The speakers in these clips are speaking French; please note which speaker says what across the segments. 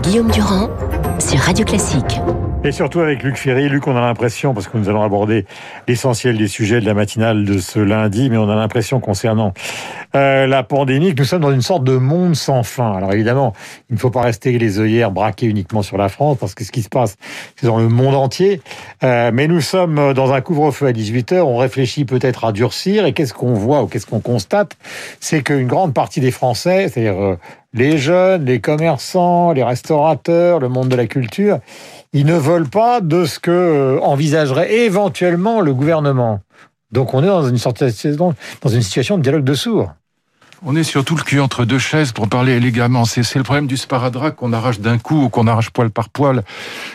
Speaker 1: Guillaume Durand sur Radio Classique.
Speaker 2: Et surtout avec Luc Ferry. Luc, on a l'impression, parce que nous allons aborder l'essentiel des sujets de la matinale de ce lundi, mais on a l'impression concernant euh, la pandémie nous sommes dans une sorte de monde sans fin. Alors évidemment, il ne faut pas rester les œillères braquées uniquement sur la France, parce que ce qui se passe, c'est dans le monde entier. Euh, mais nous sommes dans un couvre-feu à 18h, on réfléchit peut-être à durcir, et qu'est-ce qu'on voit ou qu'est-ce qu'on constate? C'est qu'une grande partie des Français, c'est-à-dire euh, les jeunes, les commerçants, les restaurateurs, le monde de la culture, ils ne veulent pas de ce que euh, envisagerait éventuellement le gouvernement. Donc on est dans une, sorte dans une situation de dialogue de sourds.
Speaker 3: On est surtout le cul entre deux chaises pour parler élégamment. C'est le problème du sparadrap qu'on arrache d'un coup ou qu'on arrache poil par poil.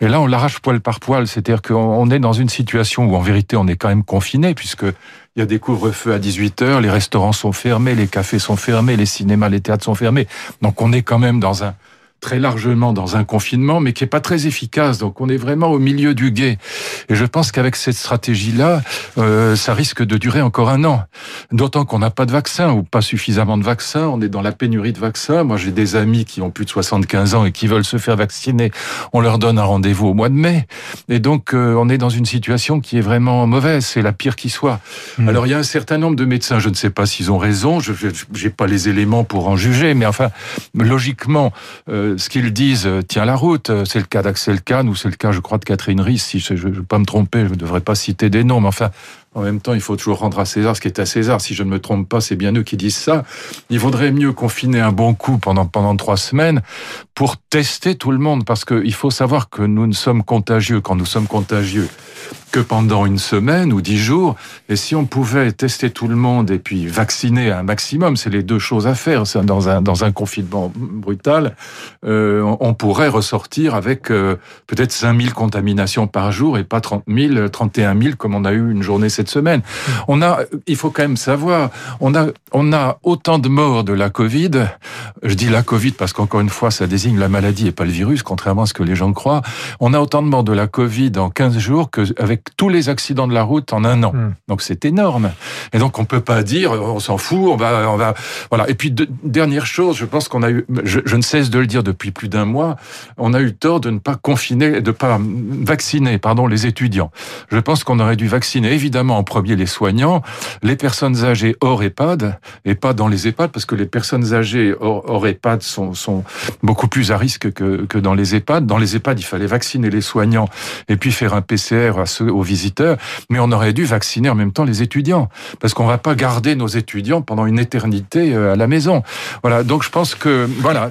Speaker 3: Et là, on l'arrache poil par poil. C'est-à-dire qu'on est dans une situation où, en vérité, on est quand même confiné puisque il y a des couvre-feux à 18 heures, les restaurants sont fermés, les cafés sont fermés, les cinémas, les théâtres sont fermés. Donc on est quand même dans un, très largement dans un confinement, mais qui est pas très efficace. Donc on est vraiment au milieu du guet. Et je pense qu'avec cette stratégie-là, euh, ça risque de durer encore un an. D'autant qu'on n'a pas de vaccin ou pas suffisamment de vaccins. On est dans la pénurie de vaccins. Moi, j'ai des amis qui ont plus de 75 ans et qui veulent se faire vacciner. On leur donne un rendez-vous au mois de mai. Et donc euh, on est dans une situation qui est vraiment mauvaise. C'est la pire qui soit. Mmh. Alors il y a un certain nombre de médecins. Je ne sais pas s'ils ont raison. Je n'ai pas les éléments pour en juger, mais enfin logiquement. Euh, ce qu'ils disent euh, tient la route. Euh, c'est le cas d'Axel Kahn ou c'est le cas, je crois, de Catherine Ries. Si je ne veux pas me tromper, je ne devrais pas citer des noms, mais enfin, en même temps, il faut toujours rendre à César ce qui est à César. Si je ne me trompe pas, c'est bien eux qui disent ça. Il vaudrait mieux confiner un bon coup pendant, pendant trois semaines pour tester tout le monde, parce qu'il faut savoir que nous ne sommes contagieux quand nous sommes contagieux que pendant une semaine ou dix jours. Et si on pouvait tester tout le monde et puis vacciner un maximum, c'est les deux choses à faire. Dans un, dans un confinement brutal, euh, on pourrait ressortir avec euh, peut-être 5000 contaminations par jour et pas 30 000, 31 000 comme on a eu une journée cette semaine. On a, il faut quand même savoir, on a, on a autant de morts de la Covid. Je dis la Covid parce qu'encore une fois, ça désigne la maladie et pas le virus, contrairement à ce que les gens croient. On a autant de morts de la Covid en 15 jours qu'avec tous les accidents de la route en un an. Hmm. Donc c'est énorme. Et donc on peut pas dire on s'en fout, on va, on va, voilà. Et puis dernière chose, je pense qu'on a eu, je, ne cesse de le dire depuis plus d'un mois, on a eu tort de ne pas confiner, de pas vacciner, pardon, les étudiants. Je pense qu'on aurait dû vacciner évidemment en premier les soignants, les personnes âgées hors EHPAD et pas dans les EHPAD parce que les personnes âgées hors, EHPAD sont, beaucoup plus à risque que, que dans les EHPAD. Dans les EHPAD, il fallait vacciner les soignants et puis faire un PCR aux visiteurs, mais on aurait dû vacciner en même temps les étudiants, parce qu'on va pas garder nos étudiants pendant une éternité euh, à la maison. Voilà, donc je pense que voilà,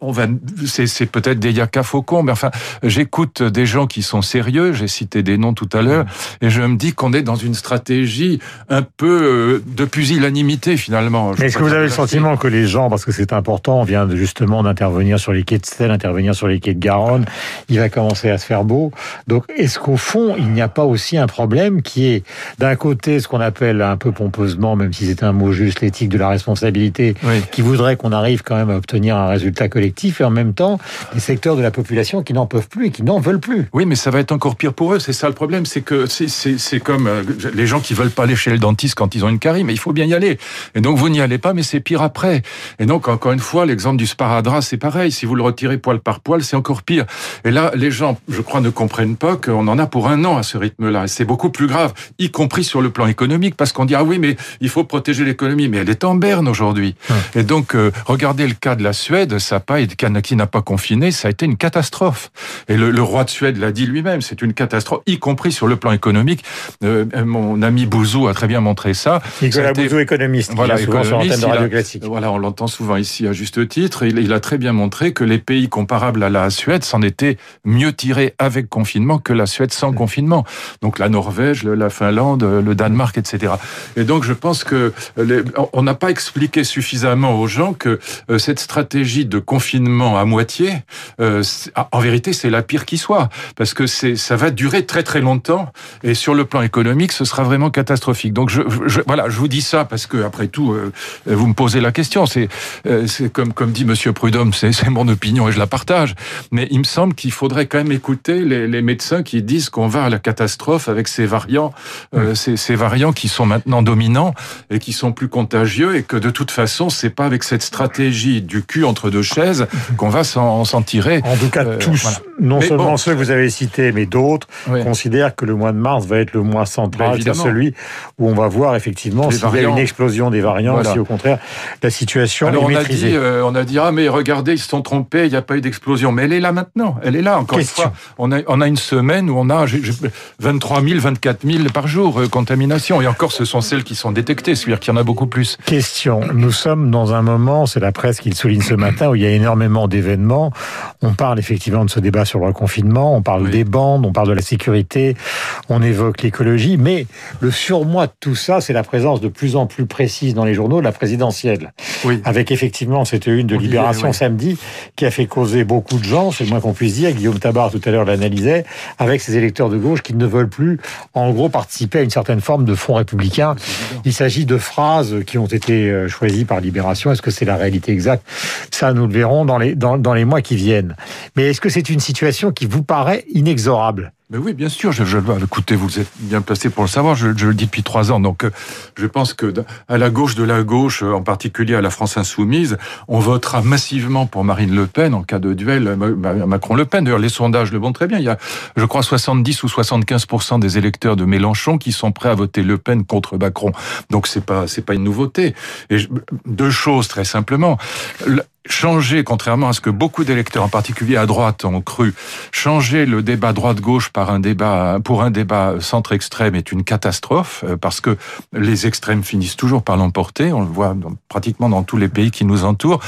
Speaker 3: on va, c'est peut-être des yaka faucons, mais enfin, j'écoute des gens qui sont sérieux. J'ai cité des noms tout à l'heure, et je me dis qu'on est dans une stratégie un peu euh, de pusillanimité finalement.
Speaker 2: Est-ce que vous avez le sentiment que les gens, parce que c'est important, on vient justement d'intervenir sur les quais de Seine, intervenir sur les quais de Garonne, il va commencer à se faire beau. Donc, est-ce qu'au fond il n'y a pas aussi un problème qui est d'un côté ce qu'on appelle un peu pompeusement, même si c'est un mot juste, l'éthique de la responsabilité, qui voudrait qu'on arrive quand même à obtenir un résultat collectif, et en même temps des secteurs de la population qui n'en peuvent plus et qui n'en veulent plus.
Speaker 3: Oui, mais ça va être encore pire pour eux. C'est ça le problème, c'est que c'est comme euh, les gens qui veulent pas aller chez le dentiste quand ils ont une carie, mais il faut bien y aller. Et donc vous n'y allez pas, mais c'est pire après. Et donc encore une fois, l'exemple du sparadrap, c'est pareil. Si vous le retirez poil par poil, c'est encore pire. Et là, les gens, je crois, ne comprennent pas qu'on en a pour un un à ce rythme-là. Et c'est beaucoup plus grave, y compris sur le plan économique, parce qu'on dit, ah oui, mais il faut protéger l'économie. Mais elle est en berne aujourd'hui. Et donc, euh, regardez le cas de la Suède, ça pas, qui n'a pas confiné, ça a été une catastrophe. Et le, roi de Suède l'a dit lui-même, c'est une catastrophe, y compris sur le plan économique. Euh, mon ami Bouzou a très bien montré ça.
Speaker 2: Nicolas Bouzou, économiste,
Speaker 3: voilà, souvent sur de Radio Classique. Voilà, on l'entend souvent ici à juste titre. Il, il a très bien montré que les pays comparables à la Suède s'en étaient mieux tirés avec confinement que la Suède sans confinement confinement. Donc la Norvège, la Finlande, le Danemark, etc. Et donc je pense que on n'a pas expliqué suffisamment aux gens que euh, cette stratégie de confinement à moitié, euh, en vérité, c'est la pire qui soit, parce que ça va durer très très longtemps. Et sur le plan économique, ce sera vraiment catastrophique. Donc je, je, voilà, je vous dis ça parce que après tout, euh, vous me posez la question. C'est euh, comme comme dit Monsieur Prudhomme, c'est mon opinion et je la partage. Mais il me semble qu'il faudrait quand même écouter les, les médecins qui disent qu'on va à la catastrophe avec ces variants, euh, ces, ces, variants qui sont maintenant dominants et qui sont plus contagieux et que de toute façon, c'est pas avec cette stratégie du cul entre deux chaises qu'on va s'en tirer.
Speaker 2: En tout cas, tous, non seulement ceux que vous avez cités, mais d'autres considèrent que le mois de mars va être le mois central, c'est celui où on va voir effectivement s'il y a une explosion des variants, si au contraire la situation
Speaker 3: Alors
Speaker 2: est
Speaker 3: on A dit, euh, on a dit ah mais regardez ils se sont trompés, il n'y a pas eu d'explosion, mais elle est là maintenant, elle est là encore une fois. On a on a une semaine où on a 23 000, 24 000 par jour euh, contamination et encore ce sont celles qui sont détectées, c'est-à-dire qu'il y en a beaucoup plus.
Speaker 2: Question, nous sommes dans un moment, c'est la presse qui le souligne ce matin, où il y a énormément d'événements. On parle effectivement de ce débat sur le confinement, on parle des bandes, on parle de la sécurité, on évoque l'écologie, mais le surmoi de tout ça, c'est la présence de plus en plus précise dans les journaux de la présidentielle. Oui. Avec effectivement, c'était une de Libération samedi qui a fait causer beaucoup de gens, c'est le moins qu'on puisse dire. Guillaume Tabar tout à l'heure l'analysait, avec ses électeurs de gauche qui ne veulent plus, en gros, participer à une certaine forme de front républicain. Il s'agit de phrases qui ont été euh, choisies par Libération. Est-ce que c'est la réalité exacte? Ça, nous le verrons dans les, dans, dans les mois qui viennent. Mais est-ce que c'est une situation qui vous paraît inexorable?
Speaker 3: Mais oui, bien sûr. Je, je, écoutez, vous êtes bien placé pour le savoir. Je, je le dis depuis trois ans. Donc, euh, je pense que à la gauche de la gauche, euh, en particulier à la France insoumise, on votera massivement pour Marine Le Pen en cas de duel Macron-Le Pen. D'ailleurs, les sondages le montrent très bien. Il y a, je crois, 70 ou 75 des électeurs de Mélenchon qui sont prêts à voter Le Pen contre Macron. Donc, c'est pas c'est pas une nouveauté. Et deux choses très simplement changer, contrairement à ce que beaucoup d'électeurs, en particulier à droite, ont cru, changer le débat droite-gauche par un débat pour un débat centre-extrême est une catastrophe euh, parce que les extrêmes finissent toujours par l'emporter. On le voit pratiquement dans tous les pays qui nous entourent.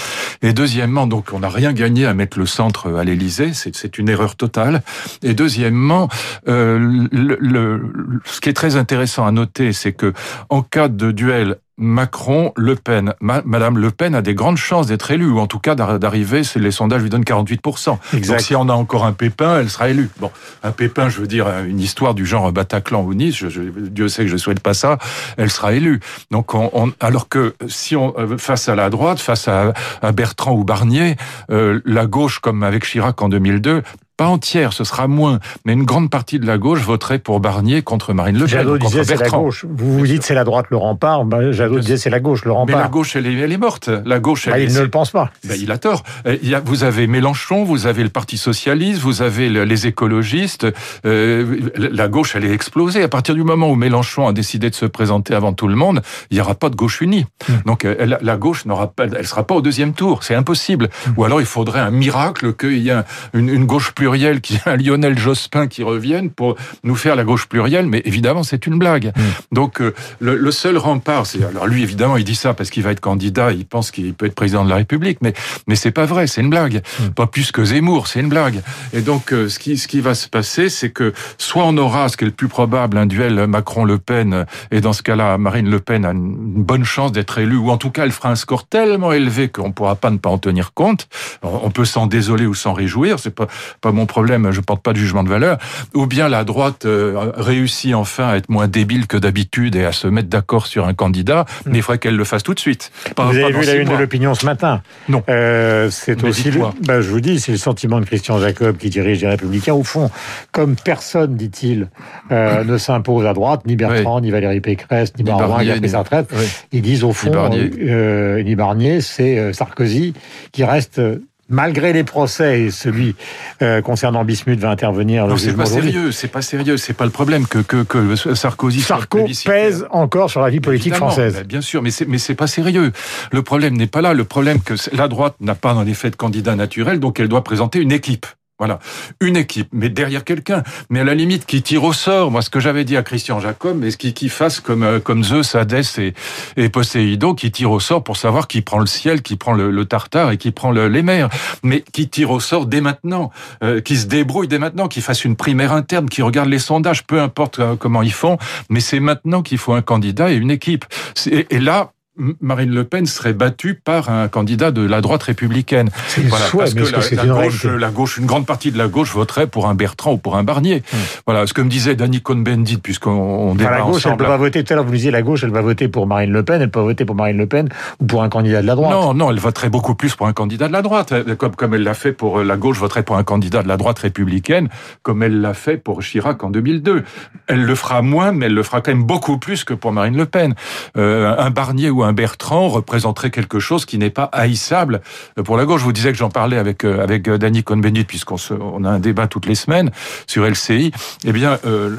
Speaker 3: Et deuxièmement, donc on n'a rien gagné à mettre le centre à l'Élysée, c'est une erreur totale. Et deuxièmement, euh, le, le, ce qui est très intéressant à noter, c'est que en cas de duel Macron, Le Pen. Madame Le Pen a des grandes chances d'être élue, ou en tout cas d'arriver, les sondages lui donnent 48%. Donc si on a encore un pépin, elle sera élue. Bon, un pépin, je veux dire, une histoire du genre Bataclan ou Nice, je, Dieu sait que je souhaite pas ça, elle sera élue. Donc on, alors que si on euh, face à la droite, face à, Bertrand ou Barnier, euh, la gauche, comme avec Chirac en 2002, pas entière, ce sera moins, mais une grande partie de la gauche voterait pour Barnier contre Marine Le Pen.
Speaker 2: Jadot
Speaker 3: disait
Speaker 2: c'est la gauche. Vous vous dites c'est la droite le rempart. Ben, Jadot disait c'est la gauche le rempart.
Speaker 3: Mais la gauche elle est, elle est morte. La gauche. Elle
Speaker 2: ah, il ne le pense pas.
Speaker 3: Ben, il a tort. Euh, vous avez Mélenchon, vous avez le Parti socialiste, vous avez les écologistes. Euh, la gauche elle est explosée. À partir du moment où Mélenchon a décidé de se présenter avant tout le monde, il n'y aura pas de gauche unie. Hmm. Donc euh, la gauche n'aura pas, elle sera pas au deuxième tour. C'est impossible. Hmm. Ou alors il faudrait un miracle qu'il y ait une, une gauche plus pluriel, qui a Lionel Jospin qui revienne pour nous faire la gauche plurielle, mais évidemment c'est une blague. Mm. Donc euh, le, seul rempart, c'est alors lui évidemment il dit ça parce qu'il va être candidat, il pense qu'il peut être président de la République, mais mais c'est pas vrai, c'est une blague. Mm. Pas plus que Zemmour, c'est une blague. Et donc euh, ce qui ce qui va se passer, c'est que soit on aura ce qui est le plus probable un duel Macron-Le Pen, et dans ce cas-là Marine Le Pen a une bonne chance d'être élue, ou en tout cas elle fera un score tellement élevé qu'on pourra pas ne pas en tenir compte. On peut s'en désoler ou s'en réjouir, c'est pas pas mon problème, je porte pas de jugement de valeur, ou bien la droite euh, réussit enfin à être moins débile que d'habitude et à se mettre d'accord sur un candidat, mm. mais il faudrait qu'elle le fasse tout de suite.
Speaker 2: vous avez vu la une de l'opinion ce matin
Speaker 3: Non.
Speaker 2: Euh, c'est aussi, le, bah, je vous dis, c'est le sentiment de Christian Jacob qui dirige les Républicains. Au fond, comme personne, dit-il, euh, ne s'impose à droite, ni Bertrand, ni Valérie Pécresse, ni, ni Barouin qui a pris sa retraite, ils disent au fond, ni Barnier, euh, ni Barnier c'est Sarkozy qui reste malgré les procès et celui euh, concernant Bismuth va intervenir.
Speaker 3: Non, c'est pas sérieux, c'est pas sérieux, c'est pas le problème que que, que Sarkozy.
Speaker 2: Sarko pèse encore sur la vie politique française.
Speaker 3: Bien sûr, mais c'est mais c'est pas sérieux. Le problème n'est pas là. Le problème que la droite n'a pas dans les faits de candidat naturel, donc elle doit présenter une équipe. Voilà, une équipe, mais derrière quelqu'un. Mais à la limite, qui tire au sort. Moi, ce que j'avais dit à Christian Jacob, mais qui, fasse comme euh, comme Zeus, Hadès et, et Poséidon, qui tire au sort pour savoir qui prend le ciel, qui prend le, tartare et qui prend les mers. Mais qui tire au sort dès maintenant, euh, qui se débrouille dès maintenant, qui fasse une primaire interne, qui regarde les sondages, peu importe euh, comment ils font. Mais c'est maintenant qu'il faut un candidat et une équipe. Et, et là, Marine Le Pen serait battue par un candidat de la droite républicaine.
Speaker 2: Voilà, parce que,
Speaker 3: la, gauche, la, gauche, une grande partie de la gauche voterait pour un Bertrand ou pour un Barnier. Hmm. Voilà, ce que me disait Danny Cohn-Bendit, puisqu'on débat
Speaker 2: La gauche,
Speaker 3: elle
Speaker 2: peut pas voter. Tout à l'heure, vous disiez la gauche, elle va voter pour Marine Le Pen, elle peut voter pour Marine Le Pen ou pour un candidat de la droite.
Speaker 3: Non, non, elle voterait beaucoup plus pour un candidat de la droite, comme, comme elle l'a fait pour la gauche, voterait pour un candidat de la droite républicaine, comme elle l'a fait pour Chirac en 2002. Elle le fera moins, mais elle le fera quand même beaucoup plus que pour Marine Le Pen. Euh, un Barnier ou un Bertrand représenterait quelque chose qui n'est pas haïssable pour la gauche. Je vous disais que j'en parlais avec euh, avec Danny Cohn-Bendit puisqu'on on a un débat toutes les semaines sur LCI. Eh bien, euh,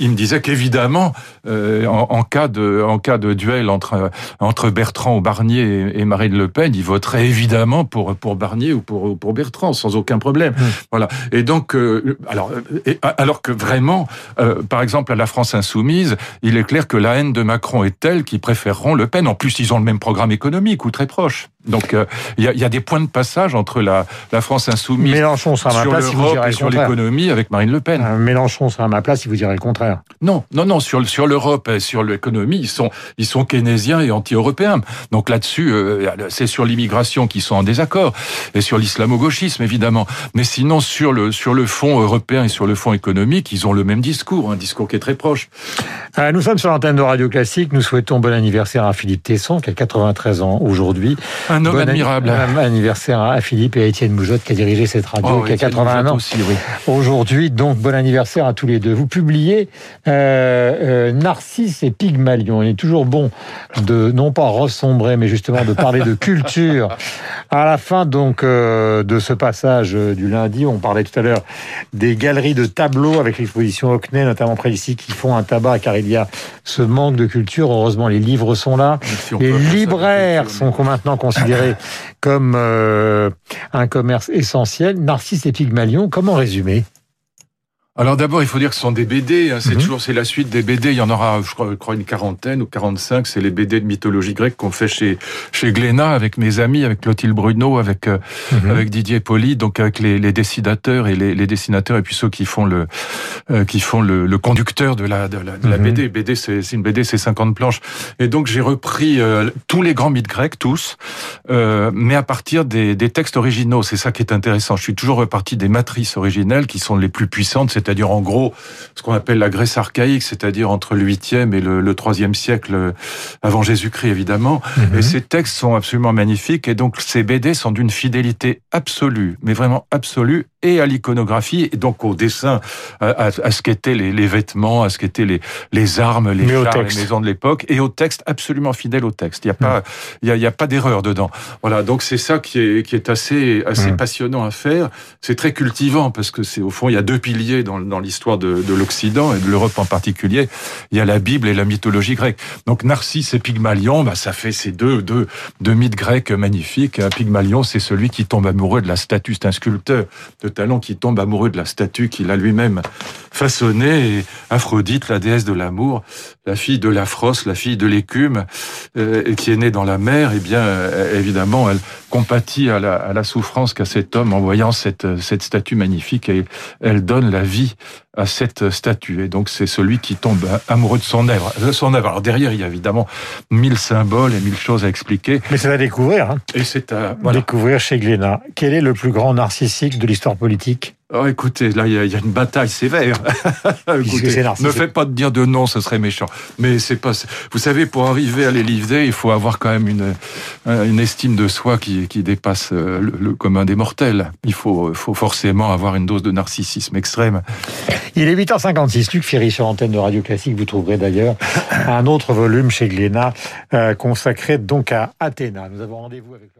Speaker 3: il me disait qu'évidemment, euh, en, cas de en cas de duel entre entre Bertrand ou Barnier et, Marine Le Pen, il voterait évidemment pour pour Barnier ou pour pour Bertrand sans aucun problème. Mmh. Voilà. Et donc, alors alors que vraiment, par exemple à la France insoumise, il est clair que la haine de Macron est telle qu'ils préféreront Le Pen. En plus, ils ont le même programme économique ou très proche. Donc euh, il y, a, des points de passage entre la, la France insoumise
Speaker 2: Mélenchon sera à ma place,
Speaker 3: et sur l'économie avec Marine Le Pen.
Speaker 2: Euh, Mélenchon sera à ma place, il vous dirait le contraire.
Speaker 3: Non, non, non. Sur sur l'Europe et sur l'économie, ils sont ils sont keynésiens et anti-européens. Donc là-dessus, euh, c'est sur l'immigration qu'ils sont en désaccord et sur l'islamo-gauchisme évidemment. Mais sinon sur le sur le fond européen et sur le fond économique, ils ont le même discours, un discours qui est très proche.
Speaker 2: nous sommes sur l'antenne de Radio Classique. Nous souhaitons bon anniversaire à Philippe Tesson qui a 93 ans aujourd'hui.
Speaker 3: Un homme admirable.
Speaker 2: Un anniversaire à Philippe et à Étienne Moujotte qui a dirigé cette radio, oh, qui a 81 ans. Aujourd'hui, donc bon anniversaire à tous les deux. Vous publiez euh, euh, Narcisse et Pygmalion. Il est toujours bon de non pas ressombrer, mais justement de parler de culture. À la fin donc euh, de ce passage du lundi, on parlait tout à l'heure des galeries de tableaux avec l'exposition Hockney, notamment près d'ici, qui font un tabac car il y a ce manque de culture. Heureusement, les livres sont là. les libraires sont maintenant comme euh, un commerce essentiel. Narcisse et Pygmalion, comment résumer?
Speaker 3: Alors d'abord, il faut dire que ce sont des BD. Hein. c'est mhm. toujours c'est la suite des BD. Il y en aura, je crois, une quarantaine ou 45. C'est les BD de mythologie grecque qu'on fait chez chez Glénat avec mes amis, avec Clotilde Bruno, avec euh, mhm. avec Didier Poli, donc avec les, les dessinateurs et les, les, dessinateurs et puis ceux qui font le euh, qui font le, le, conducteur de la de la, de la BD. Mhm. BD, c'est une BD, c'est 50 planches. Et donc j'ai repris euh, tous les grands mythes grecs, tous, mais à partir des, des textes originaux. C'est ça qui est intéressant. Je suis toujours reparti des matrices originelles qui sont les plus puissantes c'est-à-dire en gros ce qu'on appelle la Grèce archaïque, c'est-à-dire entre le 8e et le, 3e siècle avant Jésus-Christ évidemment. Mhm. Et ces textes sont absolument magnifiques et donc ces BD sont d'une fidélité absolue, mais vraiment absolue et à l'iconographie, et donc au dessin, à, ce qu'étaient les, les, vêtements, à ce qu'étaient les, les armes, les chars, les maisons de l'époque, et au texte absolument fidèle au texte. Il n'y a pas, il y a, pas d'erreur dedans. Voilà, donc c'est ça qui est, qui est assez, assez passionnant à faire. C'est très cultivant parce que c'est au fond il y a deux piliers dans, l'histoire de, de l'Occident et de l'Europe en particulier. Il y a la Bible et la mythologie grecque. Donc Narcisse et Pygmalion, bah ça fait ces deux deux deux mythes grecs magnifiques. Pygmalion, c'est celui qui tombe amoureux de la statue, c'est un sculpteur talent qui tombe amoureux de la statue qu'il a lui-même façonnée. Et Aphrodite, la déesse de l'amour, la fille de l'Aphros, la fille de l'écume, euh, qui est née dans la mer, eh bien, euh, évidemment, elle compatit à la, à la souffrance qu'a cet homme en voyant cette, cette statue magnifique et elle donne la vie à cette statue. Et donc, c'est celui qui tombe amoureux de son œuvre. Son œuvre. Alors, derrière, il y a évidemment mille symboles et mille choses à expliquer.
Speaker 2: Mais c'est à découvrir. Hein.
Speaker 3: Et c'est à
Speaker 2: découvrir chez Glénat. Quel est le plus grand narcissique de l'histoire politique?
Speaker 3: Oh, écoutez, là, il y, a une bataille sévère. écoutez, ne faites pas de dire de non, ce serait méchant. Mais c'est pas. Vous savez, pour arriver à les livrer, il faut avoir quand même une, une estime de soi qui, qui dépasse euh, le, commun des mortels. Il faut, faut forcément avoir une dose de narcissisme extrême.
Speaker 2: Il est 8h56. Luc Ferry sur l'antenne de Radio Classique. Vous trouverez d'ailleurs un autre volume chez Glénat euh, consacré donc à Athéna. Nous avons rendez-vous avec